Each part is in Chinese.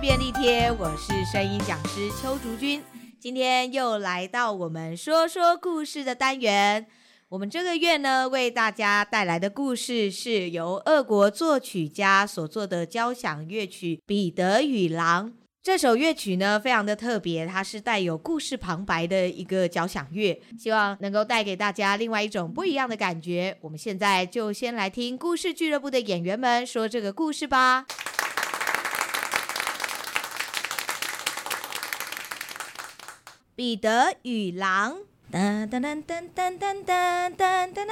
便利贴，我是声音讲师邱竹君，今天又来到我们说说故事的单元。我们这个月呢，为大家带来的故事是由俄国作曲家所作的交响乐曲《彼得与狼》。这首乐曲呢，非常的特别，它是带有故事旁白的一个交响乐，希望能够带给大家另外一种不一样的感觉。我们现在就先来听故事俱乐部的演员们说这个故事吧。彼得与狼。哒哒哒哒哒哒哒哒哒哒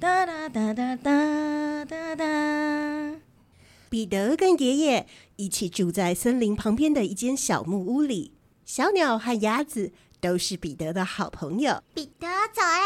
哒哒哒哒哒哒。彼得跟爷爷一起住在森林旁边的一间小木屋里。小鸟和鸭子都是彼得的好朋友。彼得，早安！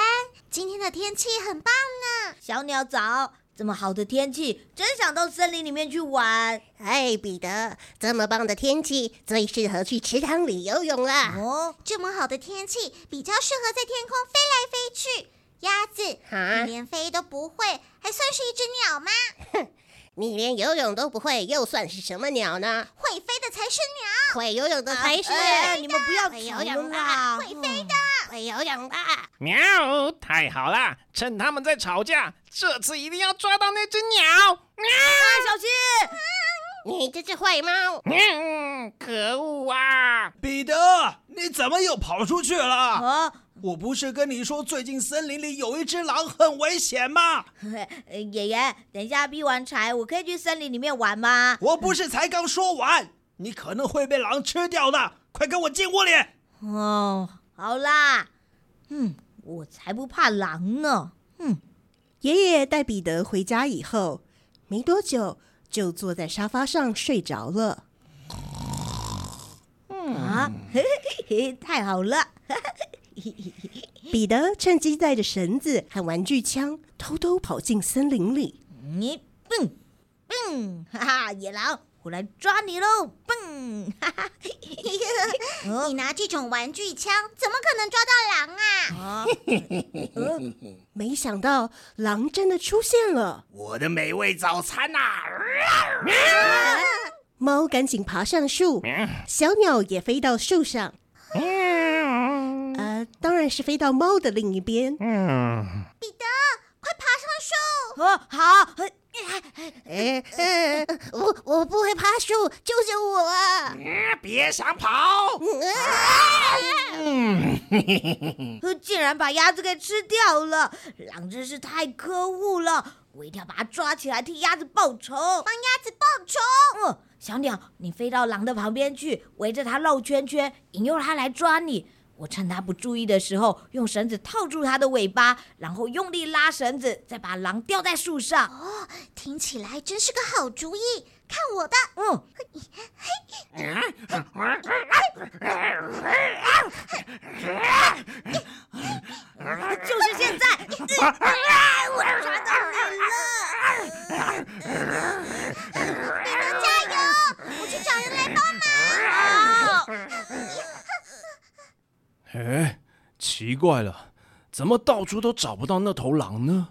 今天的天气很棒呢。小鸟早，这么好的天气，真想到森林里面去玩。哎，彼得，这么棒的天气，最适合去池塘里游泳了。哦，这么好的天气，比较适合在天空飞来飞去。鸭子，哈你连飞都不会，还算是一只鸟吗？哼。你连游泳都不会，又算是什么鸟呢？会飞的才是鸟，会游泳的才是。你们不要会游泳的，会飞的，会游泳的。喵！太好了，趁他们在吵架，这次一定要抓到那只鸟。喵！小心！你这只坏猫！嗯，可恶啊！彼得，你怎么又跑出去了？啊我不是跟你说最近森林里有一只狼很危险吗？爷爷，等一下劈完柴，我可以去森林里面玩吗？我不是才刚说完，你可能会被狼吃掉的，快跟我进屋里。哦，好啦，嗯，我才不怕狼呢。嗯，爷爷带彼得回家以后，没多久就坐在沙发上睡着了。嗯啊，嘿嘿嘿，太好了。彼得趁机带着绳子和玩具枪，偷偷跑进森林里。你蹦蹦，哈哈！野狼，我来抓你喽！蹦，哈哈！你拿这种玩具枪，怎么可能抓到狼啊？没想到狼真的出现了！我的美味早餐呐！猫赶紧爬上树，小鸟也飞到树上。呃，当然是飞到猫的另一边。嗯，彼得，快爬上树！哦，好。哎，我我不会爬树，救救我啊！别想跑！竟然把鸭子给吃掉了，狼真是太可恶了！我一定要把它抓起来，替鸭子报仇，帮鸭子报仇。嗯，小鸟，你飞到狼的旁边去，围着它绕圈圈，引诱它来抓你。我趁他不注意的时候，用绳子套住他的尾巴，然后用力拉绳子，再把狼吊在树上。哦，听起来真是个好主意！看我的，嗯，就是现在！我抓到你了！你们加油！我去找人来帮忙。哎，奇怪了，怎么到处都找不到那头狼呢？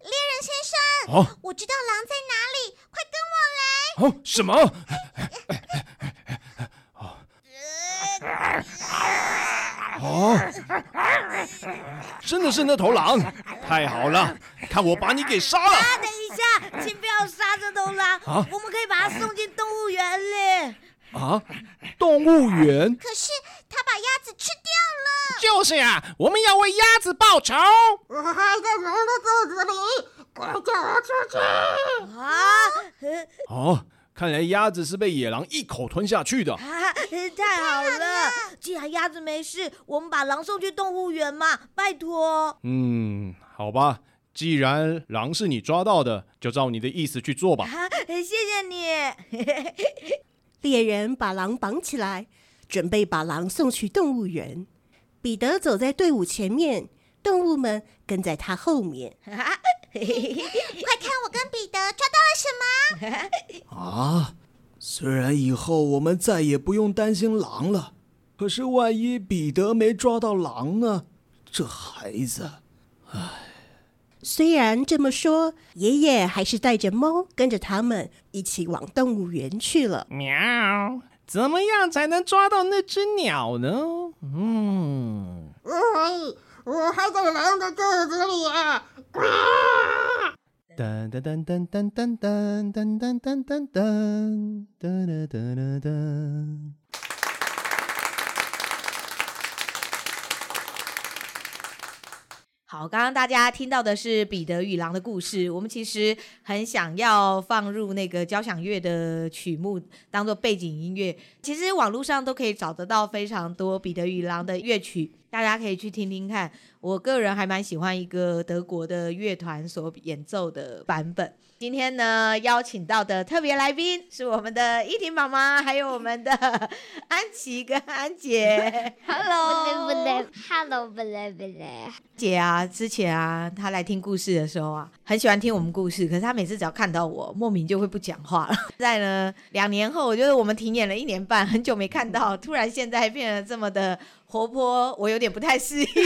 猎人先生，哦，我知道狼在哪里，快跟我来！哦，什么？哦，真的是那头狼！太好了，看我把你给杀了！啊，等一下，请不要杀这头狼，啊，我们可以把它送进动物园里。啊，动物园？可。就是啊，我们要为鸭子报仇。我还在狼的肚子里，快叫我出去！啊！哦，看来鸭子是被野狼一口吞下去的。啊，太好了！既然鸭子没事，我们把狼送去动物园嘛，拜托。嗯，好吧，既然狼是你抓到的，就照你的意思去做吧。啊，谢谢你。猎人把狼绑起来，准备把狼送去动物园。彼得走在队伍前面，动物们跟在他后面。快看，我跟彼得抓到了什么？啊！虽然以后我们再也不用担心狼了，可是万一彼得没抓到狼呢？这孩子，唉。虽然这么说，爷爷还是带着猫跟着他们一起往动物园去了。喵，怎么样才能抓到那只鸟呢？嗯，我还在狼的肚子里啊！噔噔噔噔噔噔噔噔噔噔噔噔噔噔噔。好，刚刚大家听到的是彼得与狼的故事。我们其实很想要放入那个交响乐的曲目当做背景音乐。其实网络上都可以找得到非常多彼得与狼的乐曲，大家可以去听听看。我个人还蛮喜欢一个德国的乐团所演奏的版本。今天呢，邀请到的特别来宾是我们的依婷妈妈，还有我们的安琪跟安姐。Hello，不对不对，Hello，不对不对。姐啊，之前啊，她来听故事的时候啊，很喜欢听我们故事。可是她每次只要看到我，莫名就会不讲话了。在呢，两年后，我觉得我们停演了一年半，很久没看到，突然现在变得这么的活泼，我有点不太适应。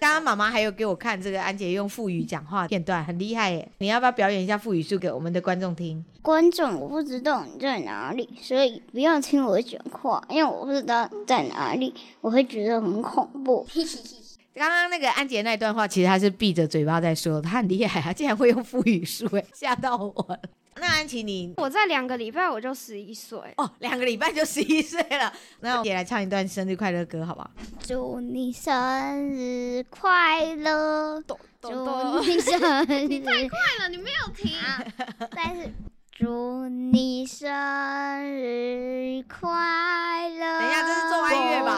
刚刚妈妈还有给我看这个安姐用腹语讲话片段，很厉害耶！你要不要表演一下腹语术给我们的观众听？观众，我不知道你在哪里，所以不要听我讲话，因为我不知道在哪里，我会觉得很恐怖。刚刚那个安杰那段话，其实他是闭着嘴巴在说，他很厉害，她竟然会用腹语术，哎，吓到我了。那安琪，你我在两个礼拜我就十一岁哦，两个礼拜就十一岁了。那我也来唱一段生日快乐歌，好不好？祝你生日快乐！祝你 生日！你太快了，你没有停。但是祝你生日快乐！等一下，这是做爱乐吧？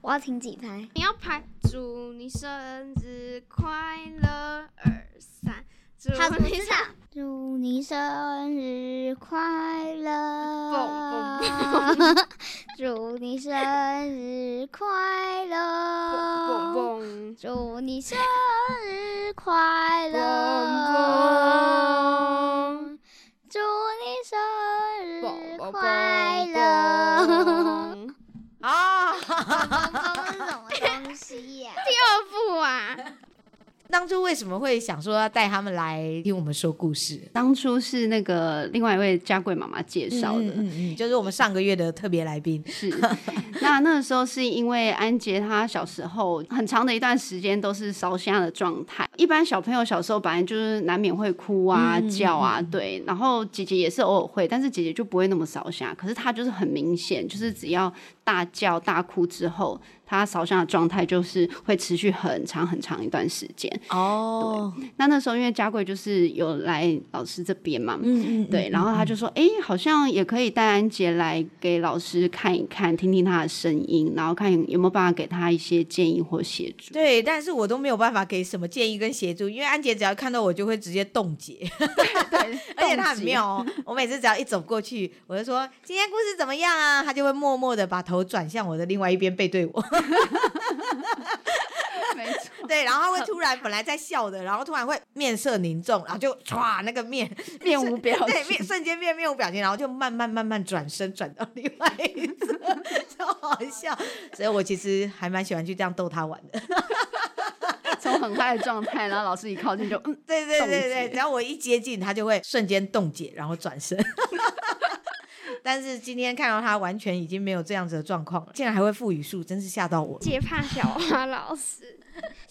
我要听几拍？你要拍。祝你生日快乐！二三。好，不知道。祝你生日快乐！祝你生日快乐！祝你生日快乐！祝你生日快乐！啊！哈哈哈哈是什么东西呀？第二部啊。当初为什么会想说要带他们来听我们说故事？当初是那个另外一位家贵妈妈介绍的，嗯嗯，就是我们上个月的特别来宾。是，那那个时候是因为安杰他小时候很长的一段时间都是烧香的状态。一般小朋友小时候本来就是难免会哭啊、嗯、叫啊，对。然后姐姐也是偶尔会，但是姐姐就不会那么烧瞎。可是她就是很明显，就是只要大叫大哭之后。她烧香的状态就是会持续很长很长一段时间哦。对，那那时候因为佳贵就是有来老师这边嘛，嗯嗯，对，然后他就说，哎、欸，好像也可以带安杰来给老师看一看，听听他的声音，然后看有没有办法给他一些建议或协助。对，但是我都没有办法给什么建议跟协助，因为安杰只要看到我就会直接冻结。对，而且他很妙哦，我每次只要一走过去，我就说今天故事怎么样啊，他就会默默的把头转向我的另外一边背对我。没错，对，然后他会突然本来在笑的，然后突然会面色凝重，然后就唰那个面面无表情，对，面瞬间变面无表情，然后就慢慢慢慢转身转到另外一侧，超好笑。所以我其实还蛮喜欢去这样逗他玩的，从很嗨的状态，然后老师一靠近就嗯，对对对对，只要我一接近，他就会瞬间冻结，然后转身。但是今天看到他完全已经没有这样子的状况了，竟然还会负语速，真是吓到我了。接怕小花老师，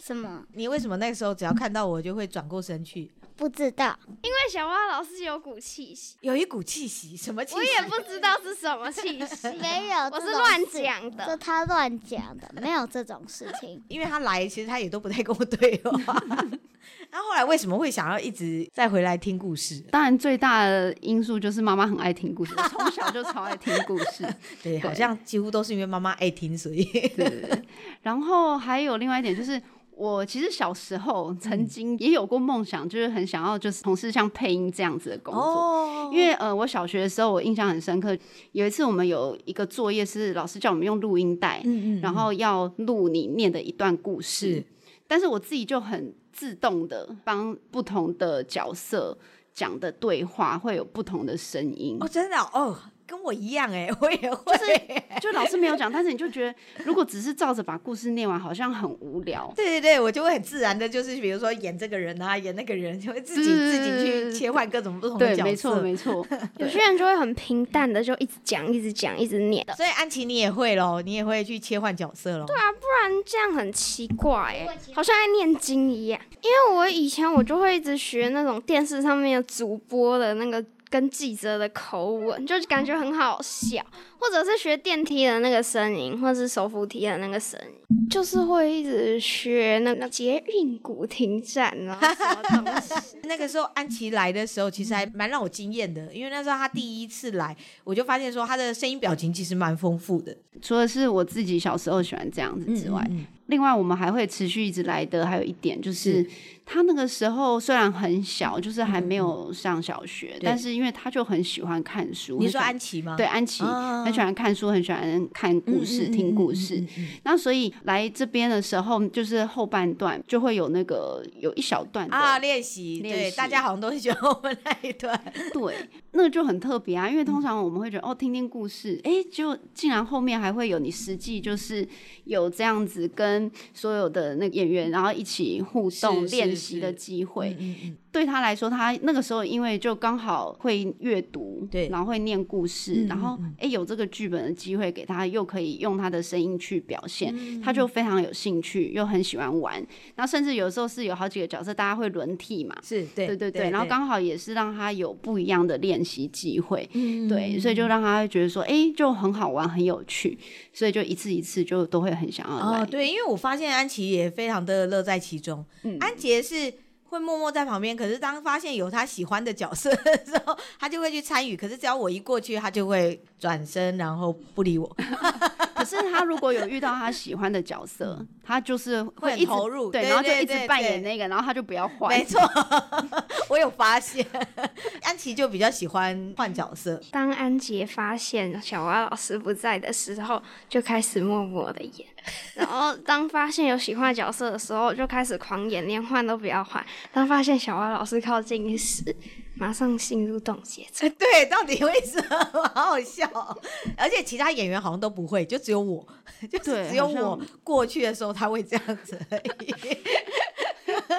什么？你为什么那个时候只要看到我就会转过身去？不知道，因为小花老师有股气息，有一股气息，什么气息？我也不知道是什么气息，没有，我是乱讲的，是他乱讲的，没有这种事情。因为他来，其实他也都不太跟我对话。那后，后来为什么会想要一直再回来听故事？当然，最大的因素就是妈妈很爱听故事，我从小就超爱听故事。对，好像几乎都是因为妈妈爱听，所以对。然后还有另外一点就是。我其实小时候曾经也有过梦想，就是很想要就是从事像配音这样子的工作。哦。因为呃，我小学的时候我印象很深刻，有一次我们有一个作业是老师叫我们用录音带，嗯嗯，然后要录你念的一段故事。是。但是我自己就很自动的帮不同的角色讲的对话会有不同的声音。哦，真的哦。跟我一样哎、欸，我也会、欸就是，就老师没有讲，但是你就觉得如果只是照着把故事念完，好像很无聊。对对对，我就会很自然的，就是比如说演这个人啊，演那个人，就会自己 自己去切换各种不同的角色。没错没错。有些人就会很平淡的，就一直讲，一直讲，一直念的。所以安琪你也会喽，你也会去切换角色喽。对啊，不然这样很奇怪哎、欸，好像在念经一样。因为我以前我就会一直学那种电视上面的主播的那个。跟记者的口吻，就感觉很好笑，或者是学电梯的那个声音，或者是手扶梯的那个声音，就是会一直学那个捷运古亭站啊什么东西。那个时候安琪来的时候，其实还蛮让我惊艳的，因为那时候他第一次来，我就发现说他的声音表情其实蛮丰富的。除了是我自己小时候喜欢这样子之外。嗯嗯嗯另外，我们还会持续一直来的，还有一点就是，他那个时候虽然很小，就是还没有上小学，但是因为他就很喜欢看书。你说安琪吗？对，安琪很喜欢看书，很喜欢看故事、听故事。那所以来这边的时候，就是后半段就会有那个有一小段啊练习，对，大家好像都很喜欢我们那一段。对，那个就很特别啊，因为通常我们会觉得哦，听听故事，哎，就竟然后面还会有你实际就是有这样子跟。所有的那个演员，然后一起互动练习的机会。对他来说，他那个时候因为就刚好会阅读，对，然后会念故事，嗯、然后哎有这个剧本的机会给他，又可以用他的声音去表现，嗯、他就非常有兴趣，又很喜欢玩。然后甚至有时候是有好几个角色，大家会轮替嘛，是对，对对对，然后刚好也是让他有不一样的练习机会，嗯、对，所以就让他觉得说，哎，就很好玩，很有趣，所以就一次一次就都会很想要来。哦，对，因为我发现安琪也非常的乐在其中，嗯、安杰是。会默默在旁边，可是当发现有他喜欢的角色的时候，他就会去参与。可是只要我一过去，他就会转身，然后不理我。可是他如果有遇到他喜欢的角色，他就是会一直会投入，对，然后就一直扮演那个，然后他就不要换。没错，我有发现，安琪就比较喜欢换角色。当安杰发现小蛙老师不在的时候，就开始默默的演。然后当发现有喜欢的角色的时候，就开始狂演，连换都不要换。当发现小蛙老师靠近时，马上进入冻结。对，到底为什么？好好笑哦。而且其他演员好像都不会，就只有我，就是只有我过去的时候他会这样子而已。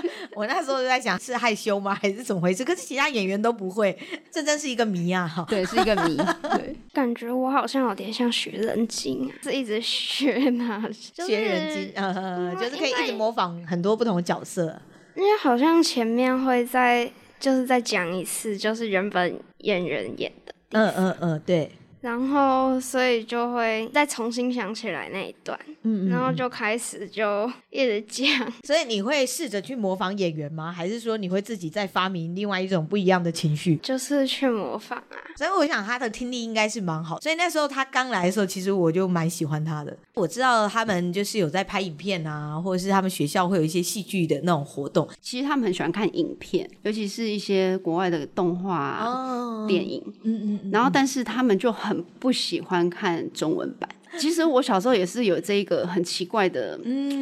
我那时候就在想，是害羞吗，还是怎么回事？可是其他演员都不会，这真是一个谜啊！哈，对，是一个谜。对，感觉我好像有点像学人精，是一直学那 学人精，呃，就是可以一直模仿很多不同的角色。因为好像前面会再就是再讲一次，就是原本演员演的。嗯嗯嗯，对。然后，所以就会再重新想起来那一段，嗯，嗯，然后就开始就一直讲。所以你会试着去模仿演员吗？还是说你会自己再发明另外一种不一样的情绪？就是去模仿啊。所以我想他的听力应该是蛮好。所以那时候他刚来的时候，其实我就蛮喜欢他的。我知道他们就是有在拍影片啊，或者是他们学校会有一些戏剧的那种活动。其实他们很喜欢看影片，尤其是一些国外的动画、哦、电影。嗯嗯，嗯。然后，但是他们就很。不喜欢看中文版。其实我小时候也是有这一个很奇怪的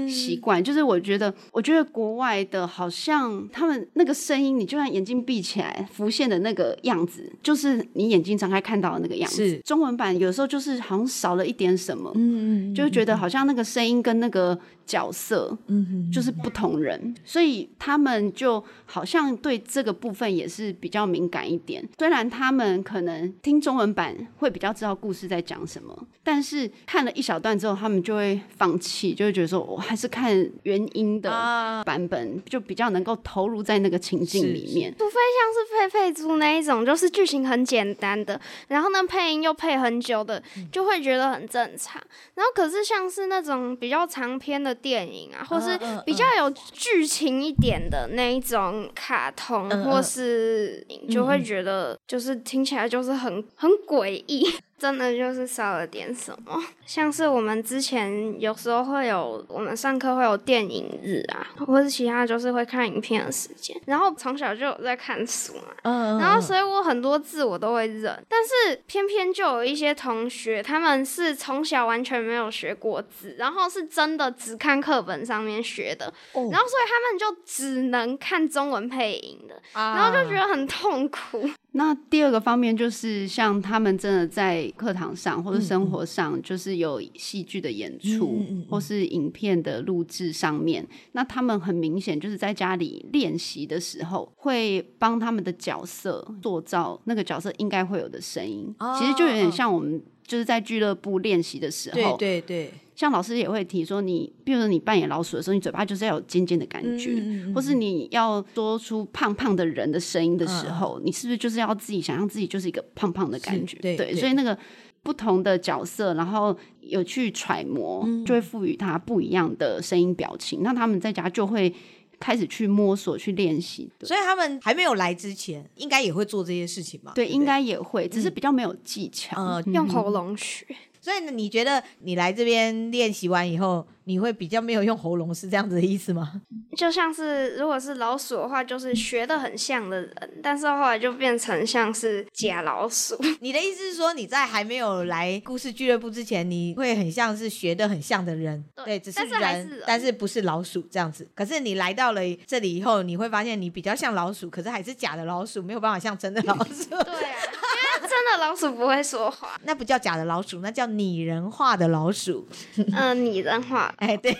习惯，嗯、就是我觉得，我觉得国外的好像他们那个声音，你就算眼睛闭起来，浮现的那个样子，就是你眼睛张开看到的那个样子。是中文版有时候就是好像少了一点什么，嗯，就觉得好像那个声音跟那个角色，嗯，就是不同人，所以他们就好像对这个部分也是比较敏感一点。虽然他们可能听中文版会比较知道故事在讲什么，但是。看了一小段之后，他们就会放弃，就会觉得说，我还是看原音的版本，啊、就比较能够投入在那个情境里面。除非像是佩佩猪那一种，就是剧情很简单的，然后呢配音又配很久的，就会觉得很正常。然后可是像是那种比较长篇的电影啊，或是比较有剧情一点的那一种卡通，或是就会觉得就是听起来就是很很诡异。真的就是少了点什么，像是我们之前有时候会有，我们上课会有电影日啊，或是其他就是会看影片的时间。然后从小就有在看书嘛，嗯，然后所以我很多字我都会认，但是偏偏就有一些同学，他们是从小完全没有学过字，然后是真的只看课本上面学的，哦，然后所以他们就只能看中文配音的，然后就觉得很痛苦。那第二个方面就是，像他们真的在课堂上或者生活上，就是有戏剧的演出，或是影片的录制上面，那他们很明显就是在家里练习的时候，会帮他们的角色塑造那个角色应该会有的声音。哦其实就有点像我们就是在俱乐部练习的时候，对对对，像老师也会提说你，你比如说你扮演老鼠的时候，你嘴巴就是要有尖尖的感觉，嗯嗯嗯或是你要说出胖胖的人的声音的时候，你是不是就是要自己想象自己就是一个胖胖的感觉？对对所以那个不同的角色，然后有去揣摩，嗯就会赋予他不一样的声音表情。那他们在家就会开始去摸索、去练习。所以他们还没有来之前，应该也会做这些事情吧？对，不应该也会，只是比较没有技巧。呃，用喉咙学。所以呢，你觉得你来这边练习完以后，你会比较没有用喉咙，是这样子的意思吗？就像是如果是老鼠的话，就是学的很像的人，但是后来就变成像是假老鼠。你的意思是说，你在还没有来故事俱乐部之前，你会很像是学的很像的人，对只是人，是但是不是老鼠这样子。可是你来到了这里以后，你会发现你比较像老鼠，可是还是假的老鼠，没有办法像真的老鼠。对啊，真的老鼠不会说话，那不叫假的老鼠，那叫拟人化的老鼠。嗯，拟人化，哎，对，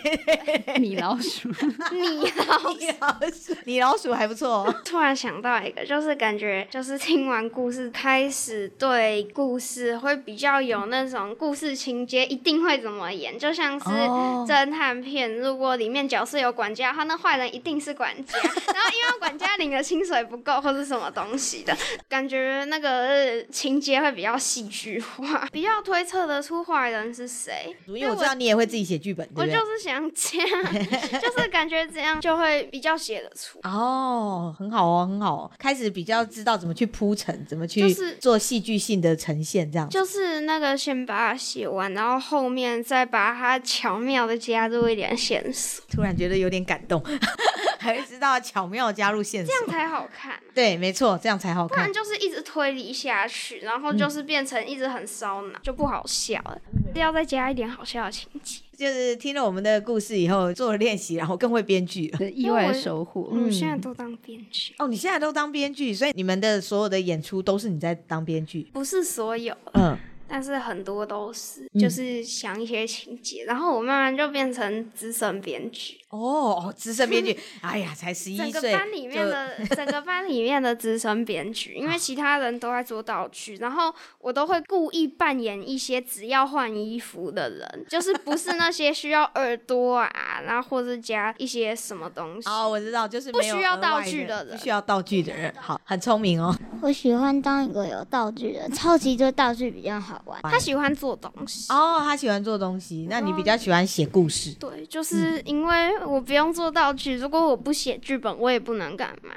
米老鼠，米老拟老鼠，拟老鼠还不错哦。突然想到一个，就是感觉就是听完故事，开始对故事会比较有那种故事情节一定会怎么演，就像是哦。侦探片，如果里面角色有管家，的话那坏人一定是管家，然后因为管家领的薪水不够或是什么东西的，感觉那个呃情节会比较戏剧化，比较推测得出坏人是谁。因为我知道你也会自己写剧本？我就是想这样，就是感觉这样就会比较写得出。哦，很好哦，很好哦，开始比较知道怎么去铺陈，怎么去做戏剧性的呈现，这样子。就是那个先把它写完，然后后面再把它巧妙的加入一点线索，突然觉得有点感动，还知道巧妙加入线索，这样才好看。对，没错，这样才好看不然。就是一直推理下去，然后就是变成一直很烧脑，就不好笑了。要再加一点好笑的情节。就是听了我们的故事以后，做了练习，然后更会编剧了。意外的收获。我现在都当编剧，哦，你现在都当编剧，所以你们的所有的演出都是你在当编剧。不是所有，嗯，但是很多都是，嗯就是想一些情节，然后我慢慢就变成资深编剧。哦，资深编剧，哎呀，才十一岁整个，班里面的整个班里面的资深编剧，因为其他人都在做道具，然后我都会故意扮演一些只要换衣服的人，就是不是那些需要耳朵啊，然后或是加一些什么东西。哦，我知道，就是不需要道具的人不需要道具的人，好，很聪明哦。我喜欢当一个有道具的，超级多道具比较好玩。他喜欢做东西。哦，他喜欢做东西，那你比较喜欢写故事。对，就是因为我不用做道具，如果我不写剧本，我也不能干嘛，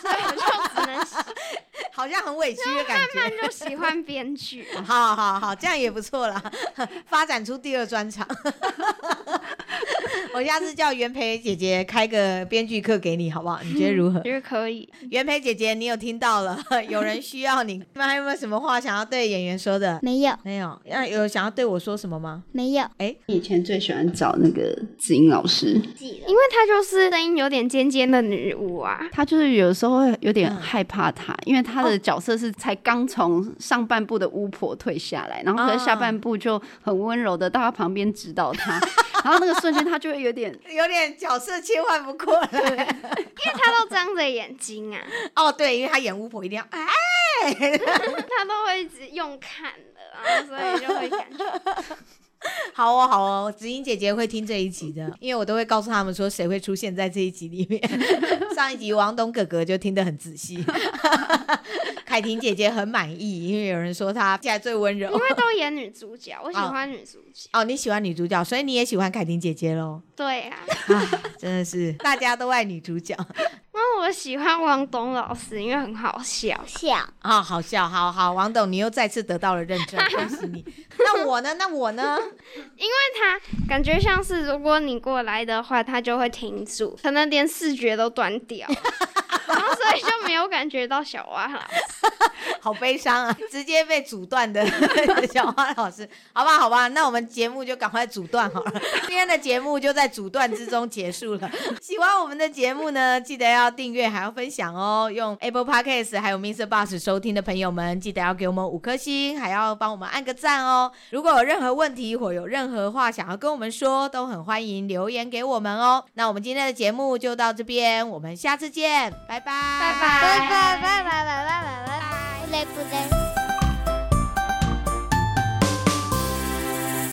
所以我就只能写。好像很委屈的感觉。慢慢就喜欢编剧。好好好，这样也不错啦，发展出第二专长。我下次叫袁培姐姐开个编剧课给你，好不好？你觉得如何？觉得可以。袁培姐姐，你有听到了？有人需要你，你们还有没有什么话想要对演员说的？没有，没有。那有想要对我说什么吗？没有。哎，以前最喜欢找那个子英老师，因为她就是声音有点尖尖的女巫啊。她就是有时候会有点害怕她，因为她的角色是才刚从上半部的巫婆退下来，然后可是下半部就很温柔的到她旁边指导她，然后那个瞬间他就会有点 有点角色切换不过来，因为他都张着眼睛啊。哦，对，因为他演巫婆一定要哎，他都会一直用看的，然后所以就会感觉。好哦，好哦，子英姐姐会听这一集的，因为我都会告诉他们说谁会出现在这一集里面。上一集王董哥哥就听得很仔细，凯婷姐姐很满意，因为有人说她现在最温柔。因为都演女主角，我喜欢女主角。哦，你喜欢女主角，所以你也喜欢凯婷姐姐喽？对啊，真的是大家都爱女主角。那我喜欢王董老师，因为很好笑。笑啊、哦，好笑，好好，王董，你又再次得到了认证，恭喜你。那我呢？那我呢？因为他感觉像是，如果你过来的话，他就会停住，可能连视觉都断掉。然后所以就没有感觉到小蛙老师，好悲伤啊！直接被阻断的小蛙老师，好吧，好吧，那我们节目就赶快阻断好了。今天的节目就在阻断之中结束了。喜欢我们的节目呢，记得要订阅，还要分享哦。用 Apple Podcast 还有 Mr. Bus 收听的朋友们，记得要给我们五颗星，还要帮我们按个赞哦。如果有任何问题或有任何话想要跟我们说，都很欢迎留言给我们哦。那我们今天的节目就到这边，我们下次见，拜拜，拜拜，拜拜拜拜拜拜拜拜。不累不累